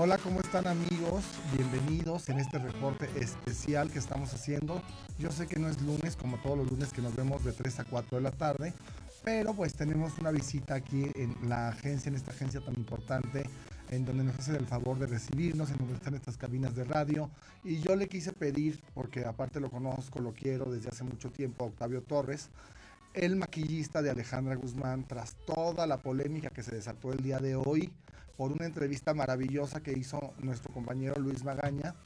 Hola, ¿cómo están amigos? Bienvenidos en este reporte especial que estamos haciendo. Yo sé que no es lunes como todos los lunes que nos vemos de 3 a 4 de la tarde, pero pues tenemos una visita aquí en la agencia, en esta agencia tan importante, en donde nos hacen el favor de recibirnos, en donde están estas cabinas de radio. Y yo le quise pedir, porque aparte lo conozco, lo quiero desde hace mucho tiempo, a Octavio Torres, el maquillista de Alejandra Guzmán, tras toda la polémica que se desató el día de hoy por una entrevista maravillosa que hizo nuestro compañero Luis Magaña.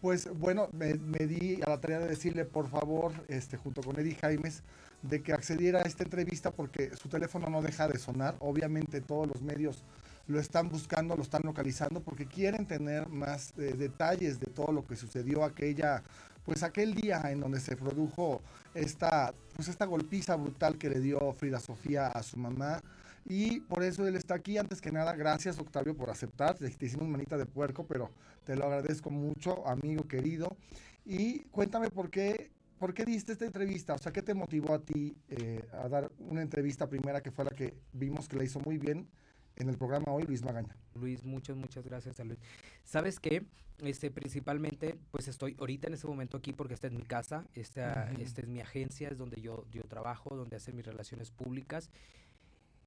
Pues bueno, me, di a la tarea de decirle por favor, este, junto con Eddie Jaimes, de que accediera a esta entrevista porque su teléfono no deja de sonar. Obviamente todos los medios lo están buscando, lo están localizando porque quieren tener más eh, detalles de todo lo que sucedió aquella, pues aquel día en donde se produjo esta, pues esta golpiza brutal que le dio Frida Sofía a su mamá y por eso él está aquí. Antes que nada, gracias Octavio por aceptar. Te, hicimos manita de puerco, pero te lo agradezco mucho, amigo querido. Y cuéntame por qué, por qué diste esta entrevista. O sea, ¿qué te motivó a ti eh, a dar una entrevista primera que fue la que vimos que la hizo muy bien? En el programa hoy, Luis Magaña. Luis, muchas, muchas gracias a Luis. ¿Sabes qué? Este, principalmente, pues estoy ahorita en este momento aquí porque esta es mi casa, esta, esta es mi agencia, es donde yo, yo trabajo, donde hacen mis relaciones públicas.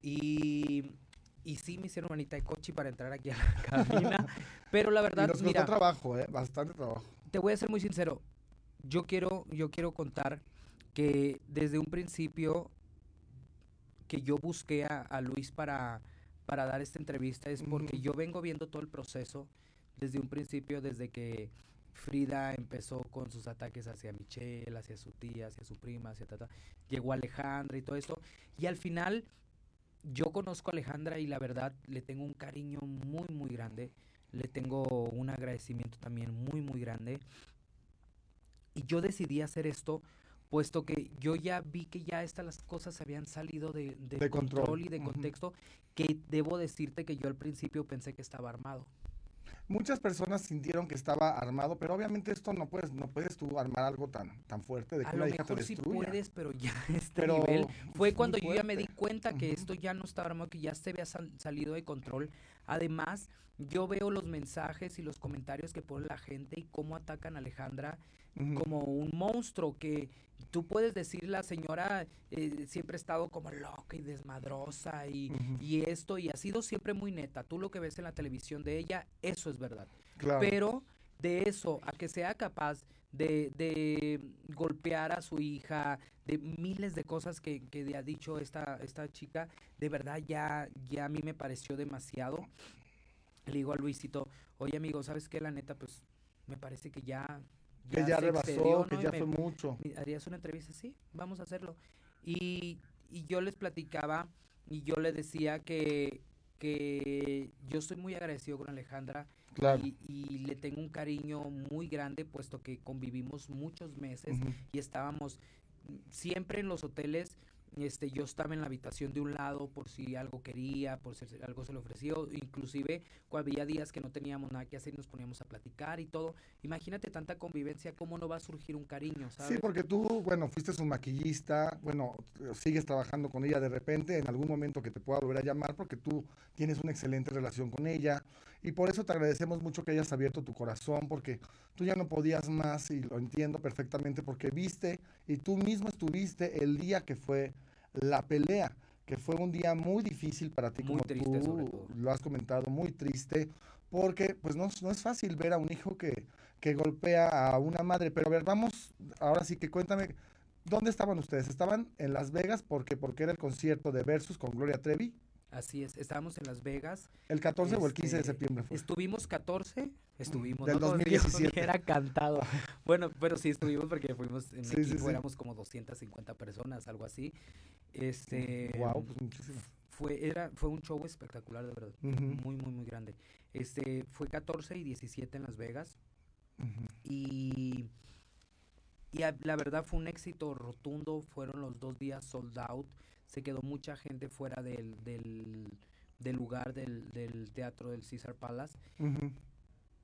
Y, y sí me hicieron manita de coche para entrar aquí a la cabina. pero la verdad, y nos trabajo, ¿eh? Bastante trabajo. Te voy a ser muy sincero. Yo quiero, yo quiero contar que desde un principio que yo busqué a, Luis para, para dar esta entrevista es porque yo vengo viendo todo el proceso desde un principio, desde que Frida empezó con sus ataques hacia Michelle, hacia su tía, hacia su prima, hacia tata. Llegó Alejandra y todo esto. Y al final yo conozco a Alejandra y la verdad le tengo un cariño muy, muy grande. Le tengo un agradecimiento también muy, muy grande. Y yo decidí hacer esto puesto que yo ya vi que ya estas las cosas habían salido de, control. y de contexto, que debo decirte que yo al principio pensé que estaba armado. Muchas personas sintieron que estaba armado, pero obviamente esto no puedes, no puedes tú armar algo tan, tan fuerte de que a lo mejor sí puedes, pero ya este nivel fue cuando yo ya me di cuenta que esto ya no estaba armado, que ya se había salido de control. Además, yo veo los mensajes y los comentarios que pone la gente y cómo atacan a Alejandra como un monstruo que tú puedes decir la señora eh, siempre ha estado como loca y desmadrosa y, y, esto y ha sido siempre muy neta. Tú lo que ves en la televisión de ella, eso es verdad. Pero de eso a que sea capaz de, de, golpear a su hija, de miles de cosas que, que ha dicho esta, esta chica, de verdad ya, ya a mí me pareció demasiado. Le digo a Luisito, oye amigo, ¿sabes qué? La neta, pues me parece que ya que ya rebasó, que ya fue mucho. ¿Harías una entrevista? Sí, vamos a hacerlo. Y, y yo les platicaba y yo le decía que, que yo estoy muy agradecido con Alejandra y, y, le tengo un cariño muy grande puesto que convivimos muchos meses y estábamos siempre en los hoteles este, yo estaba en la habitación de un lado por si algo quería, por si algo se le ofreció, inclusive cuando había días que no teníamos nada que hacer y nos poníamos a platicar y todo. Imagínate tanta convivencia, cómo no va a surgir un cariño, ¿sabes? Sí, porque tú, bueno, fuiste un maquillista, bueno, sigues trabajando con ella de repente, en algún momento que te pueda volver a llamar, porque tú tienes una excelente relación con ella, y por eso te agradecemos mucho que hayas abierto tu corazón, porque tú ya no podías más, y lo entiendo perfectamente, porque viste, y tú mismo estuviste el día que fue la pelea, que fue un día muy difícil para ti, como tú lo has comentado, muy triste, porque pues no, no, es fácil ver a un hijo que, que golpea a una madre. Pero a ver, vamos, ahora sí que cuéntame, ¿dónde estaban ustedes? ¿Estaban en Las Vegas porque, porque era el concierto de Versus con Gloria Trevi? Así es, estábamos en Las Vegas. ¿El 14 o el 15 de este, septiembre fue? Estuvimos 14, estuvimos. Del 2017. Era cantado. bueno, pero sí estuvimos porque fuimos en sí, equipo, éramos como 250 personas, algo así. Este. Wow, pues muchísimo. Fue, era, fue un show espectacular, de verdad. Muy, muy, muy grande. Este, fue 14 y 17 en Las Vegas. Y. Y la verdad fue un éxito rotundo. Fueron los dos días sold out se quedó mucha gente fuera del, del, lugar del, teatro del Caesar Palace.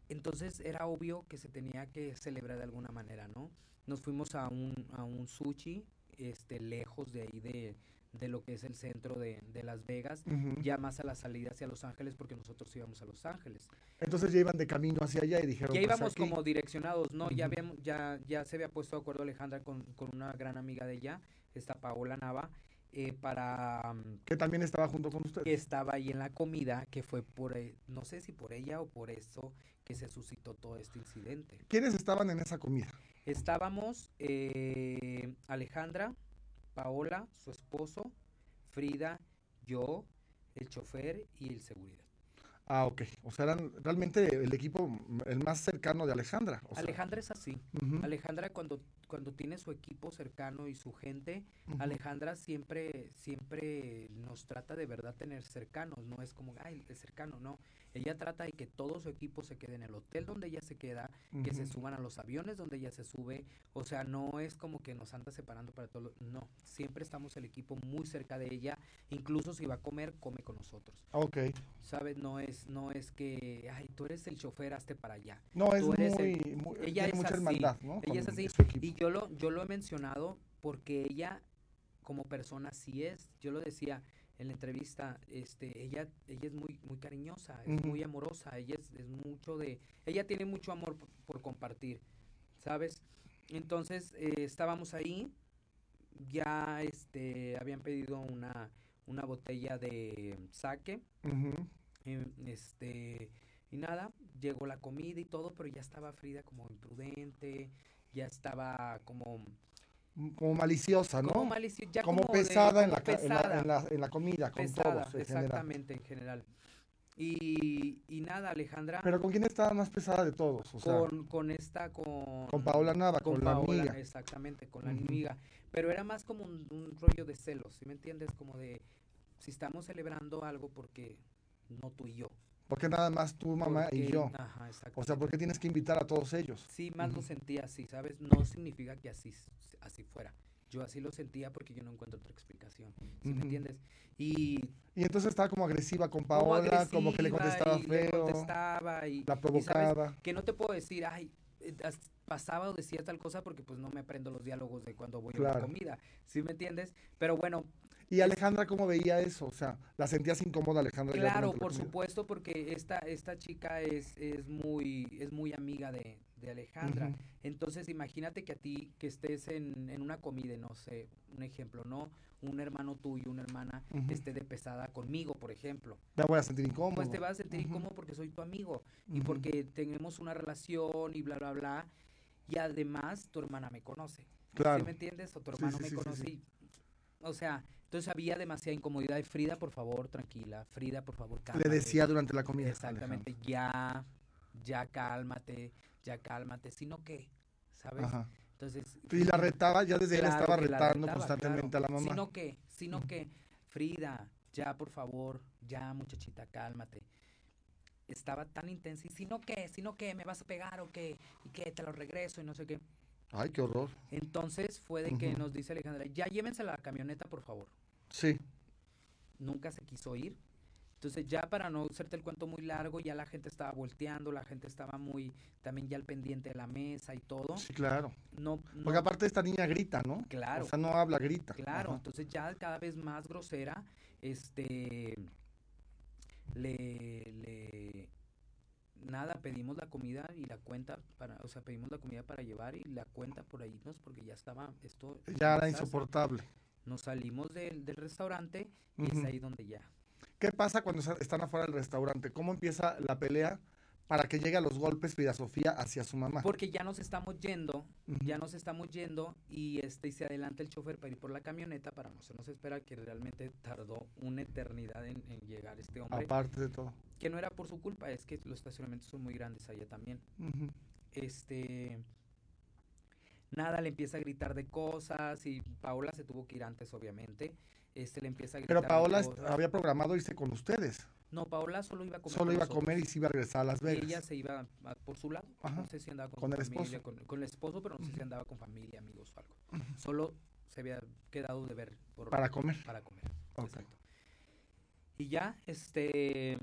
Entonces era obvio que se tenía que celebrar de alguna manera, ¿no? Nos fuimos a un, a un sushi, este, lejos de ahí de, de lo que es el centro de, de Las Vegas, ya más a la salida hacia Los Ángeles, porque nosotros íbamos a Los Ángeles. Entonces ya iban de camino hacia allá y dijeron... Ya pues, íbamos como direccionados, ¿no? ya, habíamos, ya, ya se había puesto de acuerdo Alejandra con, con una gran amiga de ella, esta Paola Nava, eh, para... Mm, que también estaba junto con usted. Que estaba ahí en la comida, que fue por, e, no sé si por ella o por eso que se suscitó todo este incidente. ¿Quiénes estaban en esa comida? Estábamos eh, Alejandra, Paola, su esposo, Frida, yo, el chofer y el seguridad. Ah, ok. O sea, eran realmente el equipo, el más cercano de Alejandra. Alejandra es así. Alejandra cuando, cuando tiene su equipo cercano y su gente, Alejandra siempre, siempre nos trata de verdad tener cercanos. No es como, ay, es cercano, no. Ella trata de que todo su equipo se quede en el hotel donde ella se queda, que se suban a los aviones donde ella se sube. O sea, no es como que nos anda separando para todo. No, siempre estamos el equipo muy cerca de ella. Incluso si va a comer, come con nosotros. Ok. ¿Sabes? No es, no es que, ay, tú eres el chofer, hazte para allá. No, es muy, ella es mucha así. hermandad, ¿no? Ella es así. Y yo lo, yo lo he mencionado porque ella, como persona, sí es. Yo lo decía, en la entrevista, este, ella, ella es muy, muy cariñosa, es muy amorosa, ella es, es, mucho de, ella tiene mucho amor por, compartir, ¿sabes? Entonces eh, estábamos ahí, ya este, habían pedido una, una botella de saque, em, este, y nada, llegó la comida y todo, pero ya estaba Frida como imprudente, ya estaba como como maliciosa, ¿no? Como, como, pesada, en, la, En, la, comida, con todos. exactamente, en general. Y, y, nada, Alejandra. ¿Pero con quién estaba más pesada de todos? con, con esta, con. Con Paola Nava, con, la amiga. Exactamente, con la amiga. Pero era más como un, rollo de celos, ¿sí me entiendes? Como de. Si estamos celebrando algo, porque no tú y yo? Porque nada más tu mamá y yo. Ajá, o sea, ¿por qué tienes que invitar a todos ellos? Sí, más lo sentía así, ¿sabes? No significa que así, así fuera. Yo así lo sentía porque yo no encuentro otra explicación. ¿Sí me entiendes? Y, y entonces estaba como agresiva con Paola, como, que le contestaba feo. Le contestaba y, la provocaba. que no te puedo decir, ay, eh, pasaba o decía tal cosa porque pues no me aprendo los diálogos de cuando voy a la comida. ¿Sí me entiendes? Pero bueno, ¿Y Alejandra cómo veía eso? O sea, ¿la sentías incómoda Alejandra? Claro, por supuesto, porque esta, esta chica es, es, muy, es muy amiga de, Alejandra. Entonces, imagínate que a ti, que estés en, en, una comida, no sé, un ejemplo, ¿no? Un hermano tuyo, una hermana, esté de pesada conmigo, por ejemplo. Me voy a sentir incómodo. Pues te vas a sentir incómodo porque soy tu amigo y porque tenemos una relación y bla, bla, bla. Y además, tu hermana me conoce. Claro. ¿Sí me entiendes? O tu hermano me conoce. O sea, entonces había demasiada incomodidad. Y Frida, por favor, tranquila. Frida, por favor, cálmate. Le decía durante la comida. Exactamente, ya, ya cálmate, ya cálmate. Sino que, ¿sabes? Ajá. Entonces. Y la retaba, ya desde él estaba retando constantemente a la mamá. Sino que, sino que, Frida, ya, por favor, ya, muchachita, cálmate. Estaba tan intensa. Y sino que, sino que, me vas a pegar o qué, y que te lo regreso y no sé qué. Ay, qué horror. Entonces fue de que nos dice Alejandra, ya llévense la camioneta, por favor. Sí. Nunca se quiso ir. Entonces ya para no hacerte el cuento muy largo, ya la gente estaba volteando, la gente estaba muy, también ya al pendiente de la mesa y todo. Sí, claro. No, Porque aparte esta niña grita, ¿no? Claro. O sea, no habla, grita. Claro, entonces ya cada vez más grosera, este, le, le, nada, pedimos la comida y la cuenta para, o sea, pedimos la comida para llevar y la cuenta por ahí, ¿no? porque ya estaba esto. Ya era insoportable. Nos salimos del, del restaurante y es ahí donde ya. ¿Qué pasa cuando están afuera del restaurante? ¿Cómo empieza la pelea? Para que llegue a los golpes Frida Sofía hacia su mamá. Porque ya nos estamos yendo, ya nos estamos yendo y este y se adelanta el chofer para ir por la camioneta para no se nos espera que realmente tardó una eternidad en, llegar este hombre. Aparte de todo. Que no era por su culpa, es que los estacionamientos son muy grandes allá también. Este nada, le empieza a gritar de cosas y Paola se tuvo que ir antes obviamente. Este le empieza a gritar Pero Paola había programado irse con ustedes. No, Paola solo iba a comer. Solo iba a comer y se iba a regresar a Las Vegas. Y ella se iba por su lado. No sé si andaba con, el familia, esposo. Con, el esposo, pero no sé si andaba con familia, amigos o algo. Solo se había quedado de ver. Por, para comer. Para comer. Exacto. Y ya, este.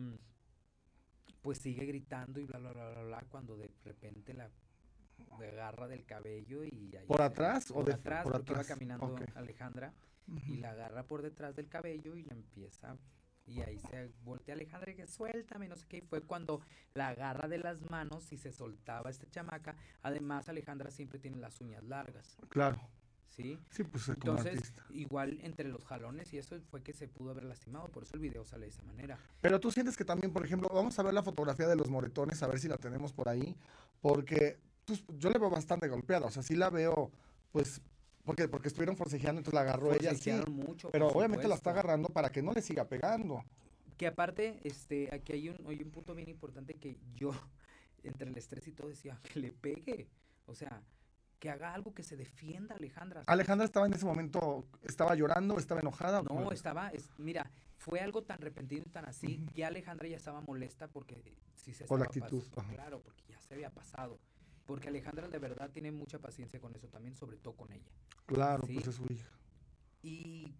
Pues sigue gritando y bla, bla, bla, bla, bla, cuando de repente la agarra del cabello y ¿Por atrás o de atrás? Por porque atrás. iba caminando Alejandra y la agarra por detrás del cabello y la empieza y ahí se voltea Alejandra y que suéltame, no sé qué. Y fue cuando la agarra de las manos y se soltaba esta chamaca. Además, Alejandra siempre tiene las uñas largas. Claro. ¿Sí? Sí, pues Entonces, igual entre los jalones y eso fue que se pudo haber lastimado. Por eso el video sale de esa manera. Pero tú sientes que también, por ejemplo, vamos a ver la fotografía de los moretones, a ver si la tenemos por ahí. Porque pues, yo le veo bastante golpeada. O sea, sí la veo, pues porque, porque estuvieron forcejeando, entonces la agarró ella. Sí, mucho. Pero obviamente la está agarrando para que no le siga pegando. Que aparte, este, aquí hay un, hay un punto bien importante que yo, entre el estrés y todo, decía, que le pegue. O sea, que haga algo que se defienda, Alejandra. Alejandra estaba en ese momento, estaba llorando, estaba enojada. No, estaba, es, mira, fue algo tan repentino y tan así, que Alejandra ya estaba molesta porque si se Por la actitud. claro, porque ya se había pasado. Porque Alejandra de verdad tiene mucha paciencia con eso también, sobre todo con ella. Claro, pues es su hija. Y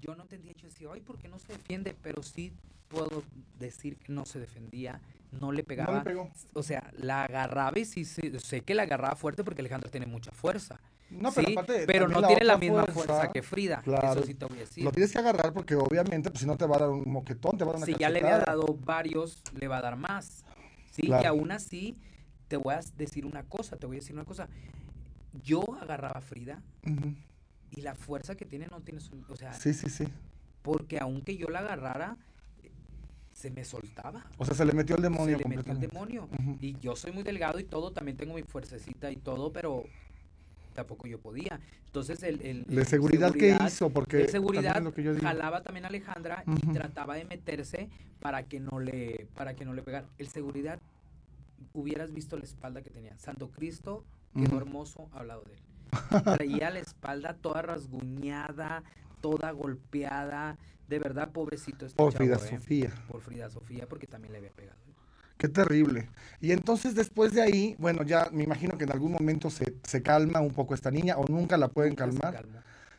yo no entendía, yo decía, ay, ¿por qué no se defiende? Pero sí puedo decir que no se defendía, no le pegaba. No le pegó. O sea, la agarraba y sí, sé que la agarraba fuerte porque Alejandra tiene mucha fuerza. No, pero, pero no tiene la misma fuerza, que Frida. Claro, eso sí te voy a decir. Lo tienes que agarrar porque obviamente, pues si no te va a dar un moquetón, te va a dar una Si ya le había dado varios, le va a dar más. Sí, y aún así te voy a decir una cosa, te voy a decir una cosa. Yo agarraba a Frida y la fuerza que tiene no tiene, o sea, sí, sí, sí. Porque aunque yo la agarrara, se me soltaba. O sea, se le metió el demonio. Se le metió el demonio. Y yo soy muy delgado y todo, también tengo mi fuercecita y todo, pero tampoco yo podía. Entonces el... el ¿De seguridad, que hizo? Porque de seguridad jalaba también a Alejandra y trataba de meterse para que no le para que no le pegara. El seguridad hubieras visto la espalda que tenía. Santo Cristo quedó hermoso al lado de él. Traía la espalda toda rasguñada, toda golpeada. De verdad, pobrecito. Este por Frida ¿eh? Sofía. Por Frida Sofía, porque también le había pegado. Qué terrible. Y entonces después de ahí, bueno, ya me imagino que en algún momento se, se calma un poco esta niña o nunca la pueden calmar.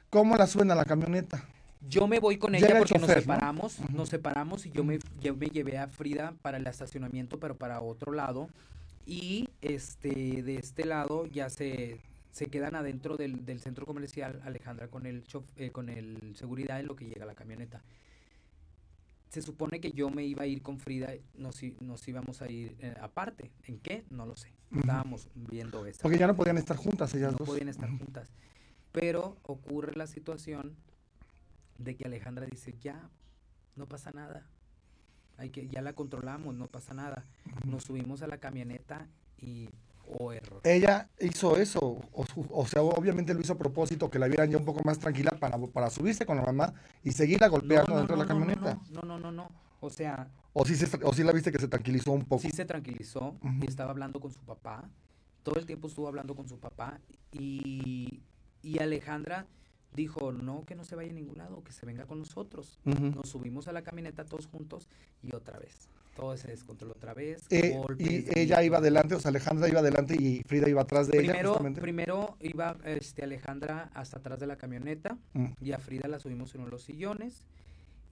¿Cómo la suena la camioneta? Yo me voy con ella porque nos separamos, nos separamos y yo me, me llevé a Frida para el estacionamiento, pero para otro lado. Y este de este lado ya se, se quedan adentro del, del centro comercial Alejandra con el eh, con el seguridad en lo que llega la camioneta. Se supone que yo me iba a ir con Frida, nos, nos íbamos a ir eh, aparte. ¿En qué? No lo sé. Estábamos viendo eso. Porque ya no podían estar juntas ellas dos. No podían estar juntas. Pero ocurre la situación de que Alejandra dice, ya, no pasa nada. Hay que, ya la controlamos, no pasa nada. Nos subimos a la camioneta y oh, error. Ella hizo eso, o, sea, obviamente lo hizo a propósito, que la vieran ya un poco más tranquila para, para subirse con la mamá y seguirla golpeando dentro de la camioneta. No, no, no, no, O sea... O sí, o sí la viste que se tranquilizó un poco. Sí se tranquilizó y estaba hablando con su papá. Todo el tiempo estuvo hablando con su papá y, y Alejandra dijo, no, que no se vaya a ningún lado, que se venga con nosotros. Nos subimos a la camioneta todos juntos y otra vez. Todo se descontroló otra vez. Eh, y ella iba adelante, o sea, Alejandra iba adelante y Frida iba atrás de ella. Primero iba este, Alejandra hasta atrás de la camioneta mm. y a Frida la subimos en uno de los sillones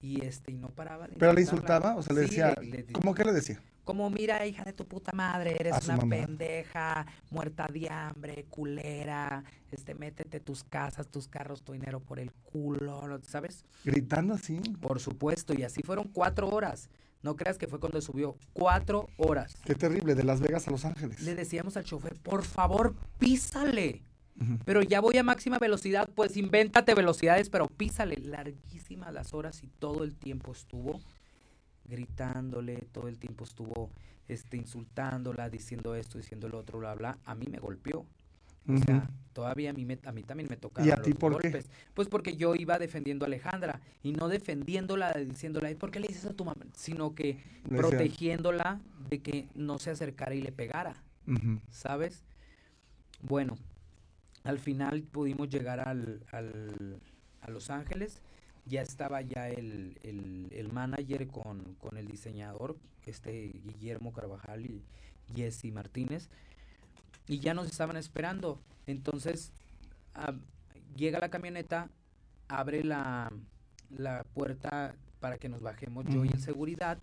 y este y no paraba. ¿Pero le insultaba? O sea, le decía, ¿cómo que le decía? Como, mira, hija de tu puta madre, eres una pendeja, muerta de hambre, culera, este, métete tus casas, tus carros, tu dinero por el culo, ¿sabes? Gritando así. Por supuesto, y así fueron cuatro horas. No creas que fue cuando subió. Cuatro horas. Qué terrible, de Las Vegas a Los Ángeles. Le decíamos al chofer, por favor, písale. Pero ya voy a máxima velocidad, pues invéntate velocidades, pero písale. Larguísimas las horas y todo el tiempo estuvo gritándole, todo el tiempo estuvo este, insultándola, diciendo esto, diciendo el otro, bla, bla. A mí me golpeó. O sea, todavía a mí, me, a mí también me tocaron ¿Y a ti por golpes. Qué? Pues porque yo iba defendiendo a Alejandra y no defendiéndola, diciéndola, ¿por qué le dices a tu mamá? Sino que protegiéndola de que no se acercara y le pegara, ¿sabes? Bueno, al final pudimos llegar al, al, a Los Ángeles. Ya estaba ya el, el, manager con, con, el diseñador, este Guillermo Carvajal y Jesse Martínez, y ya nos estaban esperando. Entonces llega la camioneta, abre la, la puerta para que nos bajemos yo y el seguridad.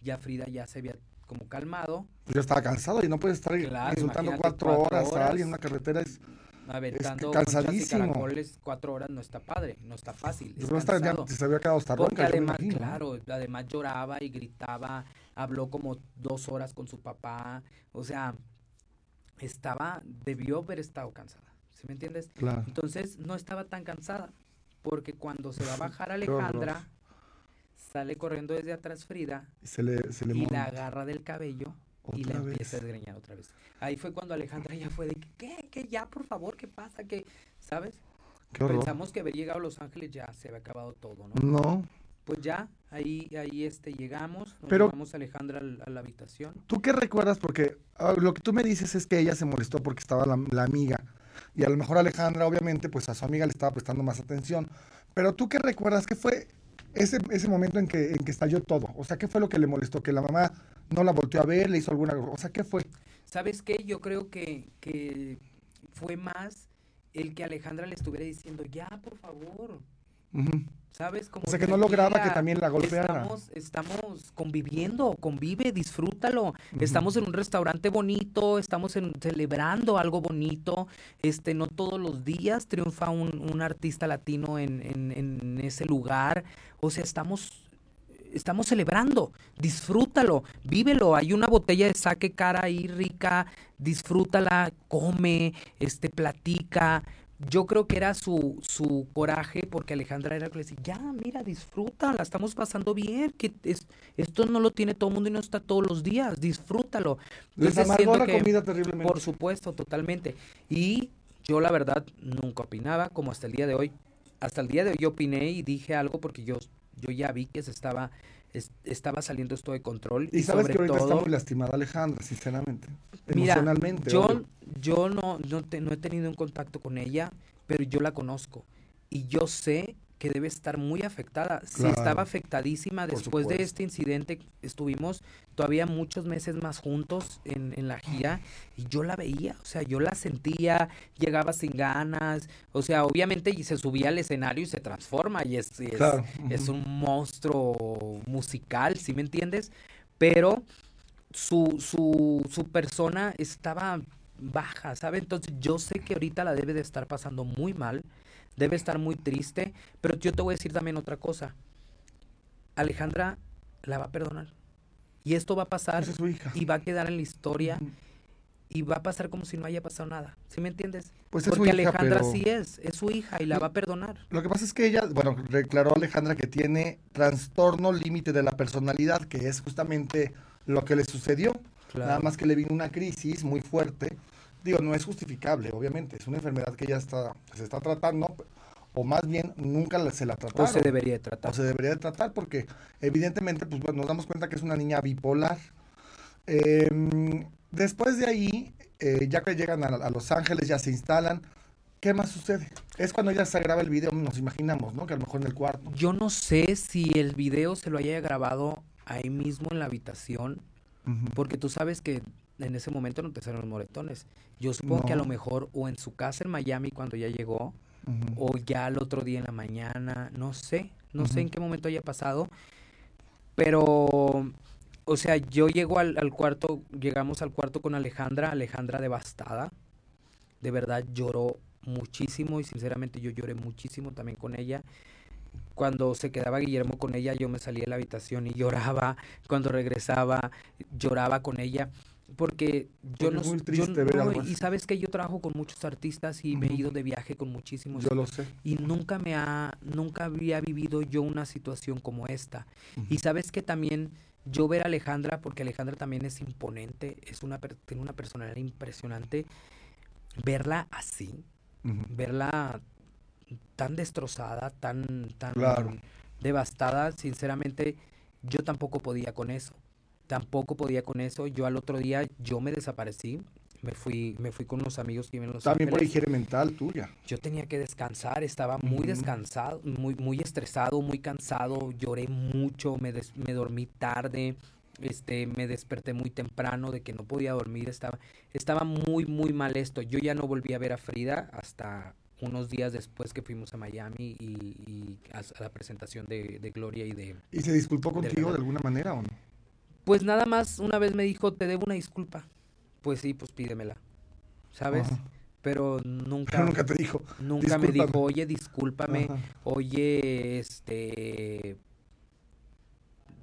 Ya Frida ya se había como calmado. Yo estaba cansado y no puedes estar insultando cuatro, horas, a alguien en una carretera. Es aventando es cansadísimo. y caracoles cuatro horas no está padre, no está fácil. no está, se había quedado hasta Porque además, claro, además lloraba y gritaba, habló como dos horas con su papá, o sea, estaba, debió haber estado cansada, ¿sí me entiendes? Claro. Entonces no estaba tan cansada, porque cuando se va a bajar Alejandra, sale corriendo desde atrás Frida se le, se le y la agarra del cabello y la empieza a desgreñar otra vez. Ahí fue cuando Alejandra ya fue de que, ¿qué? ¿Qué? Ya, por favor, ¿qué pasa? ¿Qué? ¿Sabes? Pensamos que haber llegado a Los Ángeles ya se había acabado todo, ¿no? No. Pues ya, ahí, ahí este, llegamos, nos Pero, a Alejandra a, la habitación. ¿Tú qué recuerdas? Porque ah, lo que tú me dices es que ella se molestó porque estaba la, la, amiga. Y a lo mejor Alejandra, obviamente, pues a su amiga le estaba prestando más atención. Pero tú qué recuerdas? ¿Qué fue ese, ese momento en que, en que estalló todo? O sea, ¿qué fue lo que le molestó? ¿Que la mamá no la volteó a ver, le hizo alguna... O sea, ¿qué fue? ¿Sabes qué? Yo creo que, que fue más el que Alejandra le estuviera diciendo, ya, por favor. ¿Sabes? Como o sea, que no lograba que también la golpeara. Estamos, estamos conviviendo, convive, disfrútalo. Estamos en un restaurante bonito, estamos en, celebrando algo bonito. Este, no todos los días triunfa un, un artista latino en, en, en ese lugar. O sea, estamos estamos celebrando, disfrútalo, vívelo. Hay una botella de saque cara ahí rica, disfrútala, come, este, platica. Yo creo que era su, su coraje, porque Alejandra era que le decía, ya, mira, disfruta, la estamos pasando bien, que es, esto no lo tiene todo el mundo y no está todos los días, disfrútalo. Les amargó la comida terriblemente. Por supuesto, totalmente. Y yo la verdad nunca opinaba, como hasta el día de hoy. Hasta el día de hoy yo opiné y dije algo porque yo yo ya vi que se estaba, estaba saliendo esto de control. Y, sabes que ahorita está muy lastimada Alejandra, sinceramente. emocionalmente. Yo, yo no, no, no he tenido un contacto con ella, pero yo la conozco. Y yo sé que debe estar muy afectada. Si estaba afectadísima después de este incidente, estuvimos todavía muchos meses más juntos en, en, la gira y yo la veía, o sea, yo la sentía, llegaba sin ganas, o sea, obviamente y se subía al escenario y se transforma y es, es, es un monstruo musical, ¿sí me entiendes? Pero su, su, su persona estaba baja, ¿sabe? Entonces yo sé que ahorita la debe de estar pasando muy mal debe estar muy triste, pero yo te voy a decir también otra cosa. Alejandra la va a perdonar. Y esto va a pasar y va a quedar en la historia y va a pasar como si no haya pasado nada. ¿Sí me entiendes? Pues es Porque su hija, Alejandra sí es, es su hija y la va a perdonar. Lo que pasa es que ella, bueno, declaró Alejandra que tiene trastorno límite de la personalidad, que es justamente lo que le sucedió. Nada más que le vino una crisis muy fuerte digo, no es justificable, obviamente, es una enfermedad que ya está, se está tratando, o más bien nunca se la trató. O se debería tratar. O se debería tratar porque evidentemente pues bueno, nos damos cuenta que es una niña bipolar. Em, después de ahí, eh, ya que llegan a, Los Ángeles, ya se instalan, ¿qué más sucede? Es cuando ya se graba el video, nos imaginamos, ¿no? Que a lo mejor en el cuarto. Yo no sé si el video se lo haya grabado ahí mismo en la habitación, porque tú sabes que en ese momento no te salen los moretones. Yo supongo que a lo mejor o en su casa en Miami cuando ya llegó, o ya el otro día en la mañana, no sé, no sé en qué momento haya pasado, pero, o sea, yo llego al, al, cuarto, llegamos al cuarto con Alejandra, Alejandra devastada, de verdad lloró muchísimo y sinceramente yo lloré muchísimo también con ella. Cuando se quedaba Guillermo con ella, yo me salía de la habitación y lloraba. Cuando regresaba, lloraba con ella porque yo no, yo, y sabes que yo trabajo con muchos artistas y me he ido de viaje con muchísimos yo lo sé. y nunca me ha nunca había vivido yo una situación como esta. Y sabes que también yo ver a Alejandra porque Alejandra también es imponente es una tiene una personalidad impresionante verla así verla tan destrozada tan tan devastada sinceramente yo tampoco podía con eso tampoco podía con eso. Yo al otro día, yo me desaparecí. Me fui, me fui con unos amigos que viven los También por higiene mental tuya. Yo tenía que descansar, estaba muy descansado, muy, muy estresado, muy cansado, lloré mucho, me, me dormí tarde, este, me desperté muy temprano de que no podía dormir, estaba, estaba muy, muy mal esto. Yo ya no volví a ver a Frida hasta unos días después que fuimos a Miami y, a, la presentación de, Gloria y de... ¿Y se disculpó contigo de alguna manera o no? Pues nada más una vez me dijo, te debo una disculpa. Pues sí, pues pídemela. ¿Sabes? pero nunca, nunca te dijo. Nunca me dijo, oye, discúlpame, oye, este,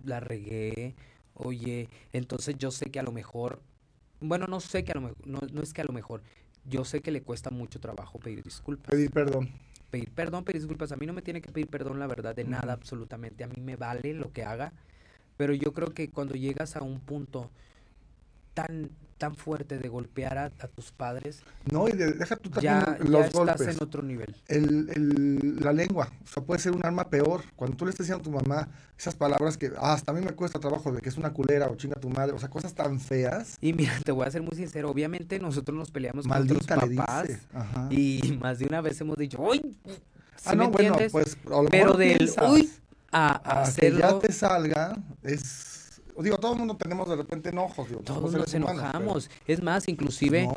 la regué, oye, entonces yo sé que a lo mejor, bueno, no sé que a lo mejor, no, no es que a lo mejor, yo sé que le cuesta mucho trabajo pedir disculpas. Pedir perdón. Pedir perdón, pedir disculpas. A mí no me tiene que pedir perdón, la verdad, de nada, absolutamente. A mí me vale lo que haga. Pero yo creo que cuando llegas a un punto tan tan fuerte de golpear a, tus padres. No, y deja tú también ya, los ya estás en otro nivel. El, el, la lengua, o sea, puede ser un arma peor. Cuando tú le estás diciendo a tu mamá esas palabras que ah, hasta a mí me cuesta trabajo, de que es una culera o chinga tu madre, o sea, cosas tan feas. Y mira, te voy a ser muy sincero, obviamente nosotros nos peleamos con nuestros papás y más de una vez hemos dicho, ¡uy! ah, no, bueno, pues, pero del uy a, a, que ya te salga es digo, todo el mundo tenemos de repente enojos. Todos nos enojamos. Es más, inclusive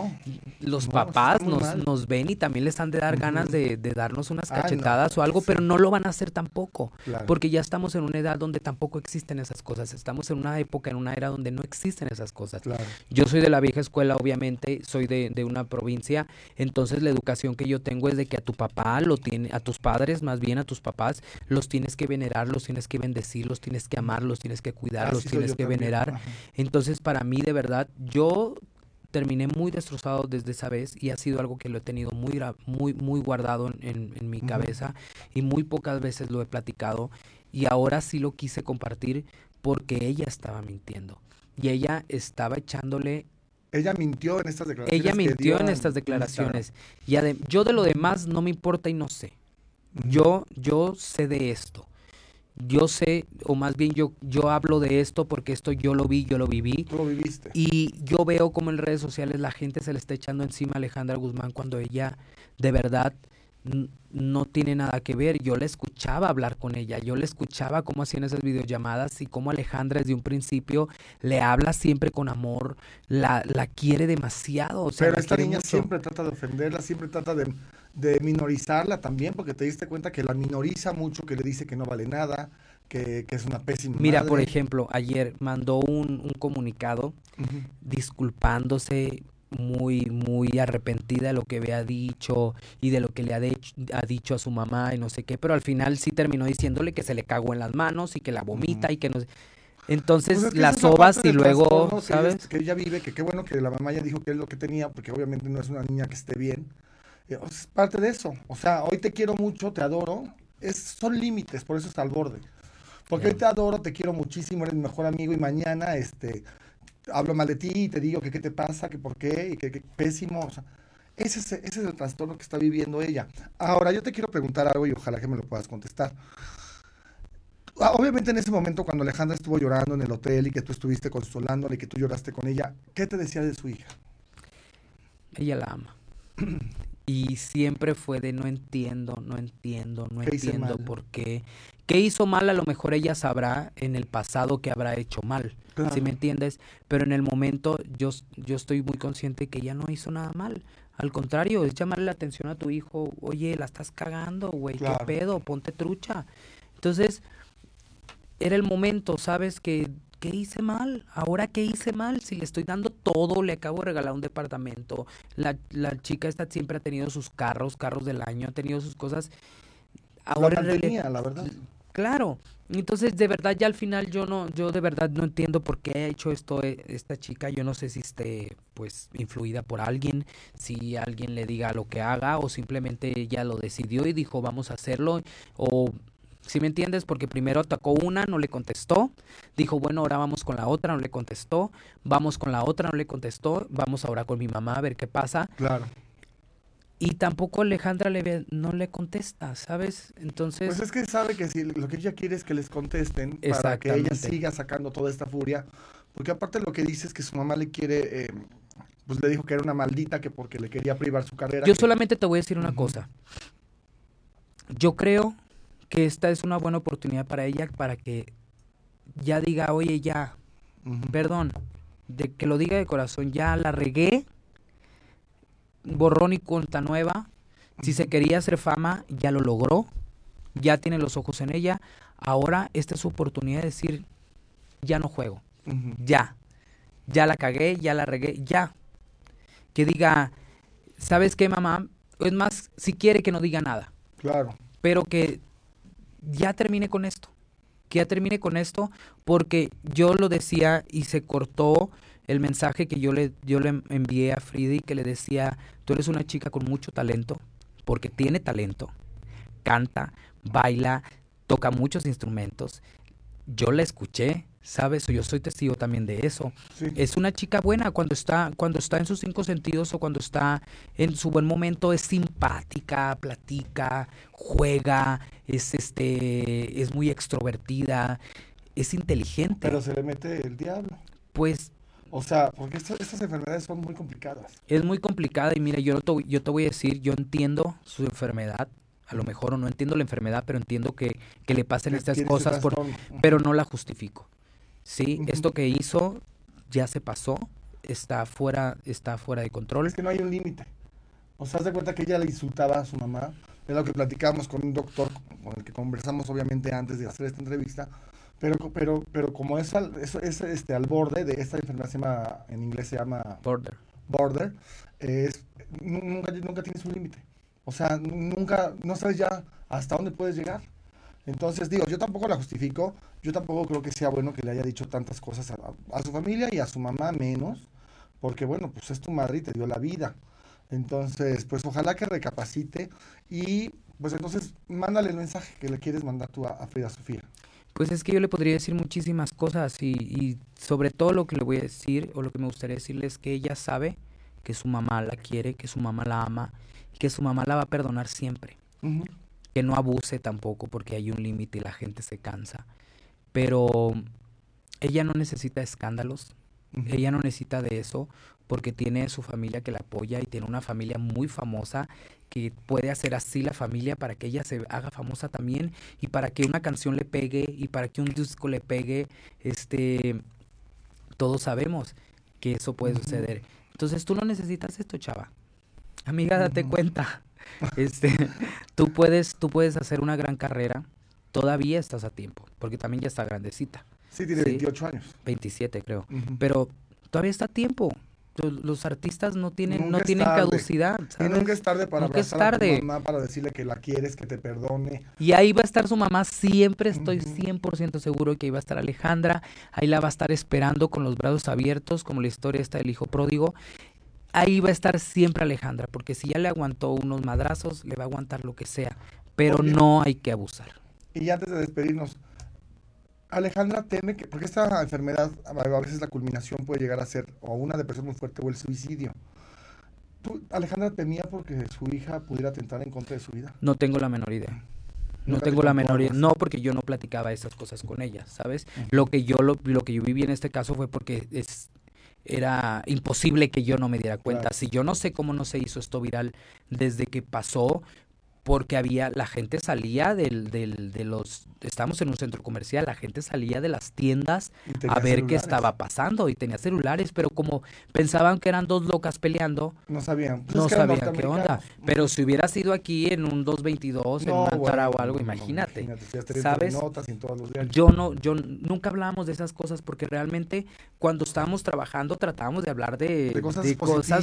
los papás nos, nos, ven y también les han de dar ganas de, darnos unas cachetadas o algo, pero no lo van a hacer tampoco. Porque ya estamos en una edad donde tampoco existen esas cosas. Estamos en una época, en una era donde no existen esas cosas. Yo soy de la vieja escuela, obviamente, soy de, de una provincia, entonces la educación que yo tengo es de que a tu papá lo tiene, a tus padres, más bien a tus papás, los tienes que venerar, los tienes que bendecir, los tienes que amar, los tienes que cuidar, los tienes que venerar. Entonces, para mí, de verdad, yo terminé muy destrozado desde esa vez y ha sido algo que lo he tenido muy, muy, muy guardado en, mi cabeza y muy pocas veces lo he platicado y ahora sí lo quise compartir porque ella estaba mintiendo y ella estaba echándole ella mintió en estas declaraciones. Ella mintió en estas declaraciones. Y yo de lo demás no me importa y no sé. Yo, yo sé de esto yo sé, o más bien yo, yo hablo de esto porque esto yo lo vi, yo lo viví. lo viviste. Y yo veo como en redes sociales la gente se le está echando encima a Alejandra Guzmán cuando ella de verdad no tiene nada que ver. Yo le escuchaba hablar con ella, yo le escuchaba cómo hacían esas videollamadas y cómo Alejandra desde un principio le habla siempre con amor, la, la quiere demasiado. Pero esta niña siempre trata de ofenderla, siempre trata de, de, minorizarla también, porque te diste cuenta que la minoriza mucho, que le dice que no vale nada. Que, que es una pésima. Mira, por ejemplo, ayer mandó un, un comunicado disculpándose muy, muy arrepentida de lo que había dicho y de lo que le ha, ha, dicho a su mamá y no sé qué, pero al final sí terminó diciéndole que se le cagó en las manos y que la vomita y que no Entonces pues las sobas y luego, ¿sabes? Que ella vive, que qué bueno que la mamá ya dijo que es lo que tenía, porque obviamente no es una niña que esté bien. Eh, es parte de eso. O sea, hoy te quiero mucho, te adoro. Es, son límites, por eso está al borde. Porque hoy te adoro, te quiero muchísimo, eres mi mejor amigo y mañana, este, hablo mal de ti y te digo que qué te pasa, que por qué, y que, pésimo. O sea, ese es, ese es el trastorno que está viviendo ella. Ahora, yo te quiero preguntar algo y ojalá que me lo puedas contestar. Ah, obviamente en ese momento cuando Alejandra estuvo llorando en el hotel y que tú estuviste consolándola y que tú lloraste con ella, ¿qué te decía de su hija? Ella la ama. y siempre fue de no entiendo, no entiendo, no entiendo por qué. ¿Qué hizo mal? A lo mejor ella sabrá en el pasado que habrá hecho mal, si me entiendes? Pero en el momento yo, yo estoy muy consciente que ella no hizo nada mal. Al contrario, es llamarle la atención a tu hijo, oye, la estás cagando, güey, qué pedo, ponte trucha. Entonces, era el momento, ¿sabes? Que ¿qué hice mal? ¿Ahora qué hice mal? Si le estoy dando todo, le acabo de regalar un departamento. La, la chica esta siempre ha tenido sus carros, carros del año, ha tenido sus cosas. Ahora la, la verdad. Claro. Entonces, de verdad, ya al final yo no, yo de verdad no entiendo por qué ha hecho esto eh, esta chica. Yo no sé si esté, pues, influida por alguien, si alguien le diga lo que haga, o simplemente ella lo decidió y dijo, vamos a hacerlo, o ¿Sí me entiendes? Porque primero atacó una, no le contestó. Dijo, bueno, ahora vamos con la otra, no le contestó. Vamos con la otra, no le contestó. Vamos ahora con mi mamá a ver qué pasa. Claro. Y tampoco Alejandra le, no le contesta, ¿sabes? Entonces... Pues es que sabe que si lo que ella quiere es que les contesten para que ella siga sacando toda esta furia. Porque aparte lo que dice es que su mamá le quiere... Eh, pues le dijo que era una maldita, que porque le quería privar su carrera. Yo solamente te voy a decir una cosa. Yo creo que esta es una buena oportunidad para ella para que ya diga, oye, ya, perdón, de que lo diga de corazón, ya la regué, borrón y cuenta nueva, si se quería hacer fama, ya lo logró, ya tiene los ojos en ella, ahora esta es su oportunidad de decir, ya no juego, ya, ya la cagué, ya la regué, ya, que diga, ¿sabes qué, mamá? Es más, si quiere que no diga nada. Claro. Pero que ya termine con esto. Que ya termine con esto porque yo lo decía y se cortó el mensaje que yo le, yo le envié a Fridi que le decía, tú eres una chica con mucho talento, porque tiene talento, canta, baila, toca muchos instrumentos. Yo la escuché, ¿sabes? Yo soy testigo también de eso. Es una chica buena cuando está, cuando está en sus cinco sentidos o cuando está en su buen momento, es simpática, platica, juega, es este, es muy extrovertida, es inteligente. Pero se le mete el diablo. Pues o sea, porque estas enfermedades son muy complicadas. Es muy complicada y mira, yo te, yo te voy a decir, yo entiendo su enfermedad, a lo mejor o no entiendo la enfermedad, pero entiendo que, que le pasen estas cosas, por, pero no la justifico. Sí, esto que hizo ya se pasó, está fuera, está fuera de control. Es que no hay un límite. O sea, haz de cuenta que ella le insultaba a su mamá, es lo que platicamos con un doctor con el que conversamos obviamente antes de hacer esta entrevista, pero, pero, pero como es, al, es, este, al borde de esta enfermedad, se llama, en inglés se llama border. Border, es, nunca, nunca tienes un límite. O sea, nunca, no sabes ya hasta dónde puedes llegar. Entonces, digo, yo tampoco la justifico, yo tampoco creo que sea bueno que le haya dicho tantas cosas a, a, su familia y a su mamá menos, porque bueno, pues es tu madre y te dio la vida. Entonces, pues ojalá que recapacite y pues entonces mándale el mensaje que le quieres mandar tú a, a Frida Sofía. Pues es que yo le podría decir muchísimas cosas y, sobre todo lo que le voy a decir o lo que me gustaría decirle es que ella sabe que su mamá la quiere, que su mamá la ama y que su mamá la va a perdonar siempre. Que no abuse tampoco porque hay un límite y la gente se cansa. Pero ella no necesita escándalos, ella no necesita de eso porque tiene su familia que la apoya y tiene una familia muy famosa que puede hacer así la familia para que ella se haga famosa también y para que una canción le pegue y para que un disco le pegue, este, todos sabemos que eso puede suceder. Entonces tú no necesitas esto, chava. Amiga, date cuenta. Este, tú puedes, tú puedes hacer una gran carrera. Todavía estás a tiempo, porque también ya está grandecita. Sí, tiene 28 años. 27 creo. Pero todavía está a tiempo. Los artistas no tienen no tienen caducidad y nunca es tarde para abrazar a tu mamá para decirle que la quieres que te perdone. Y ahí va a estar su mamá siempre estoy 100% seguro que ahí va a estar Alejandra. Ahí la va a estar esperando con los brazos abiertos como la historia está del hijo pródigo ahí va a estar siempre Alejandra porque si ya le aguantó unos madrazos le va a aguantar lo que sea pero no hay que abusar y antes de despedirnos Alejandra teme que, porque esta enfermedad a veces la culminación puede llegar a ser o una depresión muy fuerte o el suicidio. Alejandra temía porque su hija pudiera atentar en contra de su vida? No tengo la menor idea. No tengo la menor idea. No, porque yo no platicaba esas cosas con ella, ¿sabes? Lo que yo lo, que yo viví en este caso fue porque es era imposible que yo no me diera cuenta. Si yo no sé cómo no se hizo esto viral desde que pasó, porque había, la gente salía del, del, de los, estamos en un centro comercial, la gente salía de las tiendas a ver qué estaba pasando y tenía celulares, pero como pensaban que eran dos locas peleando, no sabían, pues no sabían qué onda. Pero si hubiera sido aquí en un 222, en una bueno, o algo, imagínate, ¿sabes? Yo no, yo nunca hablábamos de esas cosas porque realmente cuando estábamos trabajando tratábamos de hablar de, cosas,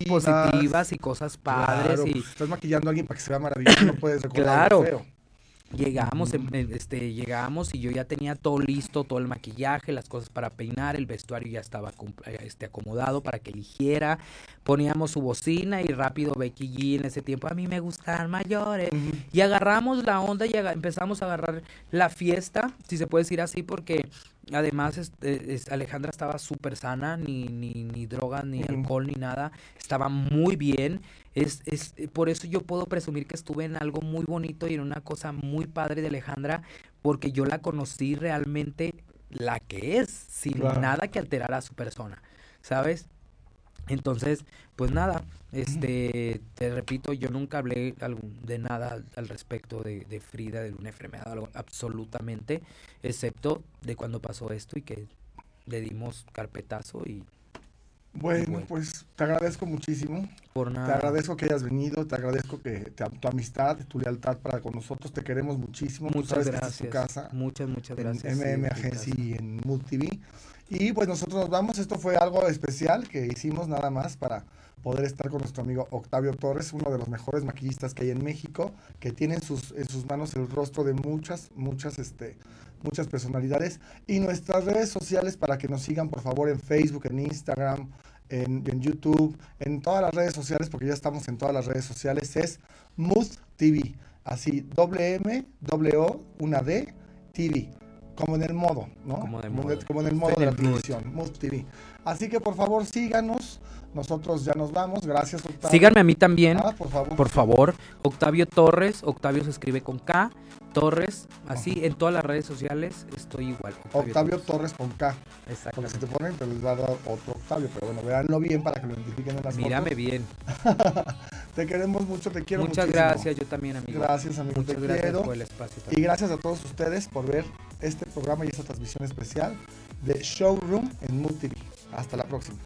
positivas, y cosas padres. y, pues, estás maquillando a alguien para que se vea maravilloso, claro. Llegamos, este, llegamos y yo ya tenía todo listo, todo el maquillaje, las cosas para peinar, el vestuario ya estaba este, acomodado para que eligiera. Poníamos su bocina y rápido Becky G en ese tiempo, a mí me gustan mayores. Y agarramos la onda y empezamos a agarrar la fiesta, si se puede decir así, porque además este, Alejandra estaba súper sana, ni, ni, ni drogas, ni alcohol, ni nada. Estaba muy bien es, es, por eso yo puedo presumir que estuve en algo muy bonito y en una cosa muy padre de Alejandra, porque yo la conocí realmente la que es, sin nada que alterara a su persona, ¿sabes? Entonces, pues nada, este, te repito, yo nunca hablé de nada al respecto de, de Frida, de una enfermedad, absolutamente, excepto de cuando pasó esto y que le dimos carpetazo y bueno, pues te agradezco muchísimo. Por nada. Te agradezco que hayas venido, te agradezco que tu amistad, tu lealtad para con nosotros, te queremos muchísimo. Muchas gracias. casa, muchas, muchas gracias. En MM Agency y en Multv. Y pues nosotros nos vamos. Esto fue algo especial que hicimos nada más para poder estar con nuestro amigo Octavio Torres, uno de los mejores maquillistas que hay en México, que tiene en sus, en sus manos el rostro de muchas, muchas, este, muchas personalidades. Y nuestras redes sociales para que nos sigan, por favor, en Facebook, en Instagram, en, YouTube, en todas las redes sociales, porque ya estamos en todas las redes sociales, es Mood TV. Así, doble M, doble O, una D, TV. Como en el modo, ¿no? Como, en el modo de la televisión, Mood TV. Así que por favor síganos. Nosotros ya nos vamos. Gracias, Octavio. Síganme a mí también. Ah, por favor. Por favor. Octavio Torres. Octavio se escribe con K. Torres, así en todas las redes sociales estoy igual. Octavio, Torres. con K. Exacto. Porque si te ponen, pues les va a dar otro Octavio, pero bueno, véanlo bien para que lo identifiquen en las Mírame bien. te queremos mucho, te quiero Muchas gracias, yo también, amigo. Gracias, amigo, te quiero. y gracias a todos ustedes por ver este programa y esta transmisión especial de Showroom en MultiV. Hasta la próxima.